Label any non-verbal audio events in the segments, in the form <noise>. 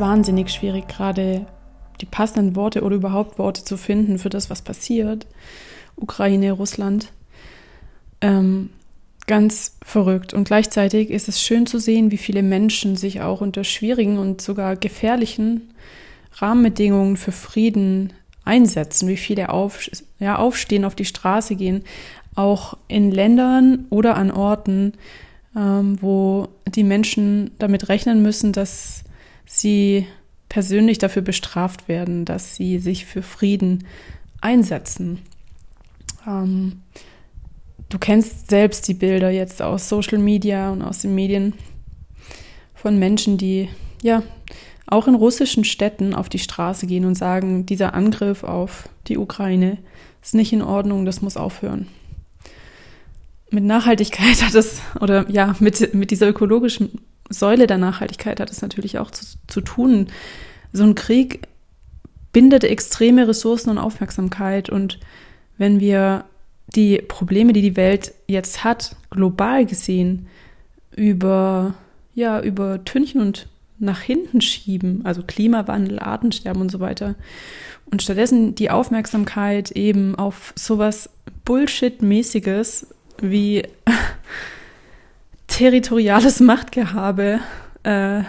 wahnsinnig schwierig, gerade die passenden Worte oder überhaupt Worte zu finden für das, was passiert. Ukraine, Russland. Ähm, ganz verrückt. Und gleichzeitig ist es schön zu sehen, wie viele Menschen sich auch unter schwierigen und sogar gefährlichen Rahmenbedingungen für Frieden einsetzen, wie viele auf, ja, aufstehen, auf die Straße gehen, auch in Ländern oder an Orten, ähm, wo die Menschen damit rechnen müssen, dass sie persönlich dafür bestraft werden, dass sie sich für Frieden einsetzen. Ähm, du kennst selbst die Bilder jetzt aus Social Media und aus den Medien von Menschen, die ja auch in russischen Städten auf die Straße gehen und sagen, dieser Angriff auf die Ukraine ist nicht in Ordnung, das muss aufhören. Mit Nachhaltigkeit hat es, oder ja, mit, mit dieser ökologischen Säule der Nachhaltigkeit hat es natürlich auch zu, zu tun. So ein Krieg bindet extreme Ressourcen und Aufmerksamkeit und wenn wir die Probleme, die die Welt jetzt hat, global gesehen, über, ja, über Tünchen und nach hinten schieben, also Klimawandel, Artensterben und so weiter. Und stattdessen die Aufmerksamkeit eben auf sowas Bullshit-mäßiges wie territoriales Machtgehabe, äh,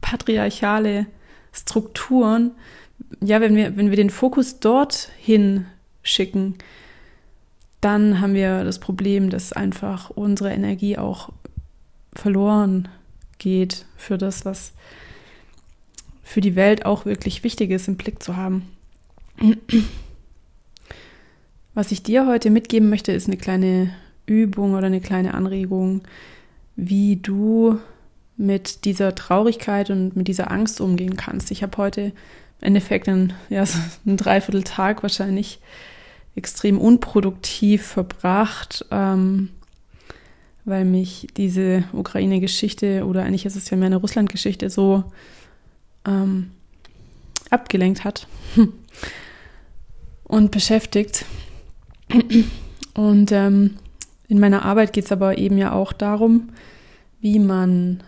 patriarchale Strukturen. Ja, wenn wir, wenn wir den Fokus dorthin schicken, dann haben wir das Problem, dass einfach unsere Energie auch verloren geht für das, was für die Welt auch wirklich wichtig ist, im Blick zu haben. Was ich dir heute mitgeben möchte, ist eine kleine Übung oder eine kleine Anregung, wie du mit dieser Traurigkeit und mit dieser Angst umgehen kannst. Ich habe heute im Endeffekt einen, ja, so einen Dreivierteltag wahrscheinlich extrem unproduktiv verbracht, ähm, weil mich diese Ukraine-Geschichte oder eigentlich ist es ja mehr eine Russland-Geschichte so ähm, abgelenkt hat <laughs> und beschäftigt. Und ähm, in meiner Arbeit geht es aber eben ja auch darum, wie man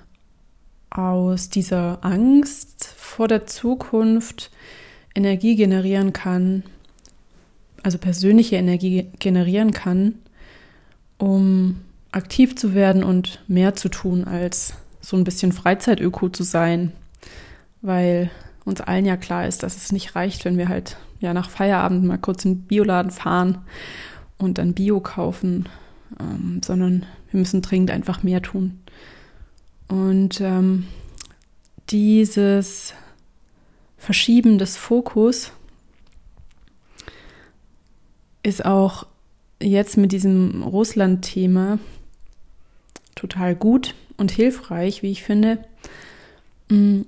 aus dieser Angst vor der Zukunft Energie generieren kann, also persönliche Energie generieren kann, um aktiv zu werden und mehr zu tun, als so ein bisschen Freizeitöko zu sein, weil uns allen ja klar ist, dass es nicht reicht, wenn wir halt ja nach Feierabend mal kurz in den Bioladen fahren und dann Bio kaufen, ähm, sondern wir müssen dringend einfach mehr tun. Und ähm, dieses Verschieben des Fokus ist auch jetzt mit diesem Russland-Thema total gut und hilfreich, wie ich finde. Mm,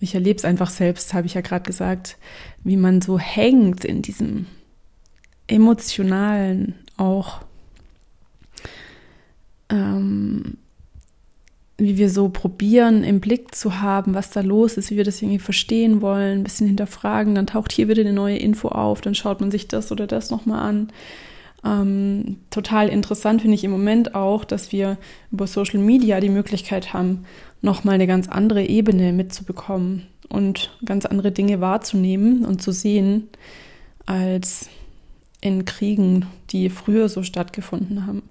ich erlebe es einfach selbst, habe ich ja gerade gesagt, wie man so hängt in diesem emotionalen auch, ähm, wie wir so probieren im Blick zu haben, was da los ist, wie wir das irgendwie verstehen wollen, ein bisschen hinterfragen, dann taucht hier wieder eine neue Info auf, dann schaut man sich das oder das nochmal an. Ähm, total interessant finde ich im Moment auch, dass wir über Social Media die Möglichkeit haben, nochmal eine ganz andere Ebene mitzubekommen und ganz andere Dinge wahrzunehmen und zu sehen, als in Kriegen, die früher so stattgefunden haben.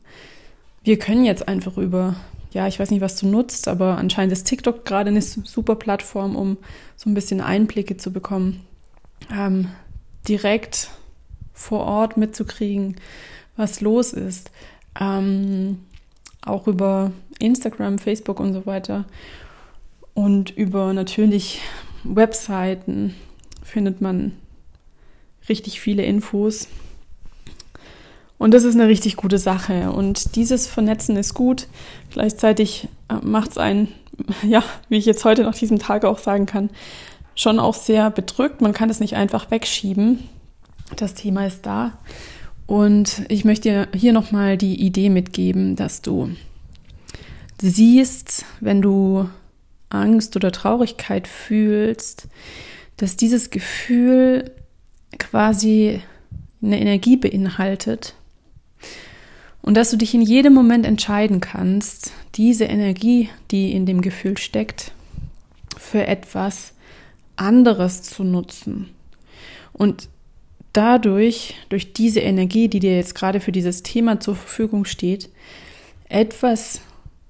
Wir können jetzt einfach über, ja, ich weiß nicht, was du nutzt, aber anscheinend ist TikTok gerade eine super Plattform, um so ein bisschen Einblicke zu bekommen, ähm, direkt vor Ort mitzukriegen, was los ist. Ähm, auch über Instagram, Facebook und so weiter. Und über natürlich Webseiten findet man richtig viele Infos. Und das ist eine richtig gute Sache. Und dieses Vernetzen ist gut. Gleichzeitig äh, macht es einen, <laughs> ja, wie ich jetzt heute nach diesem Tag auch sagen kann, schon auch sehr bedrückt. Man kann es nicht einfach wegschieben. Das Thema ist da. Und ich möchte dir hier nochmal die Idee mitgeben, dass du siehst, wenn du Angst oder Traurigkeit fühlst, dass dieses Gefühl quasi eine Energie beinhaltet und dass du dich in jedem Moment entscheiden kannst, diese Energie, die in dem Gefühl steckt, für etwas anderes zu nutzen. Und dadurch, durch diese Energie, die dir jetzt gerade für dieses Thema zur Verfügung steht, etwas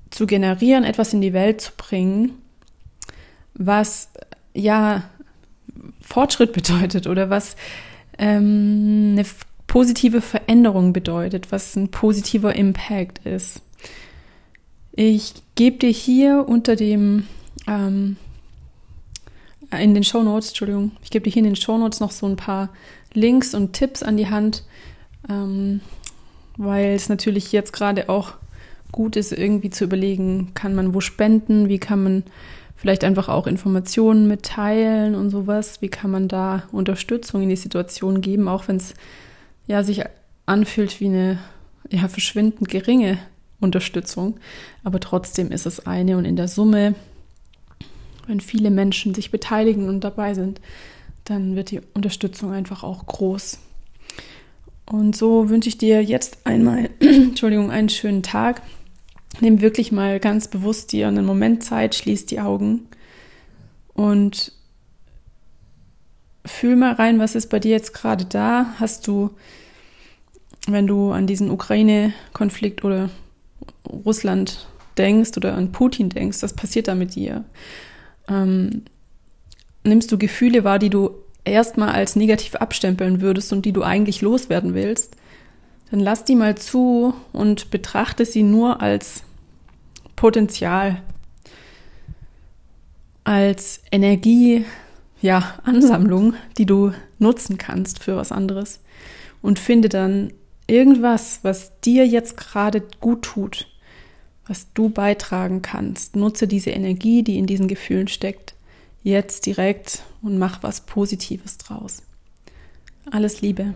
zu generieren, etwas in die Welt zu bringen, was ja Fortschritt <laughs> bedeutet oder was ähm, eine positive Veränderung bedeutet, was ein positiver Impact ist. Ich gebe dir hier unter dem ähm, in den Show Notes, Entschuldigung, ich gebe dir hier in den Show Notes noch so ein paar Links und Tipps an die Hand, ähm, weil es natürlich jetzt gerade auch gut ist, irgendwie zu überlegen, kann man wo spenden, wie kann man vielleicht einfach auch Informationen mitteilen und sowas, wie kann man da Unterstützung in die Situation geben, auch wenn es ja sich anfühlt wie eine ja verschwindend geringe Unterstützung, aber trotzdem ist es eine und in der Summe, wenn viele Menschen sich beteiligen und dabei sind, dann wird die Unterstützung einfach auch groß. Und so wünsche ich dir jetzt einmal, <clears throat> Entschuldigung, einen schönen Tag. Nimm wirklich mal ganz bewusst dir einen Moment Zeit, schließ die Augen und fühl mal rein, was ist bei dir jetzt gerade da? Hast du, wenn du an diesen Ukraine-Konflikt oder Russland denkst oder an Putin denkst, was passiert da mit dir? Ähm, nimmst du Gefühle wahr, die du erstmal als negativ abstempeln würdest und die du eigentlich loswerden willst? dann lass die mal zu und betrachte sie nur als Potenzial, als Energie, ja, Ansammlung, die du nutzen kannst für was anderes und finde dann irgendwas, was dir jetzt gerade gut tut, was du beitragen kannst. Nutze diese Energie, die in diesen Gefühlen steckt, jetzt direkt und mach was Positives draus. Alles Liebe.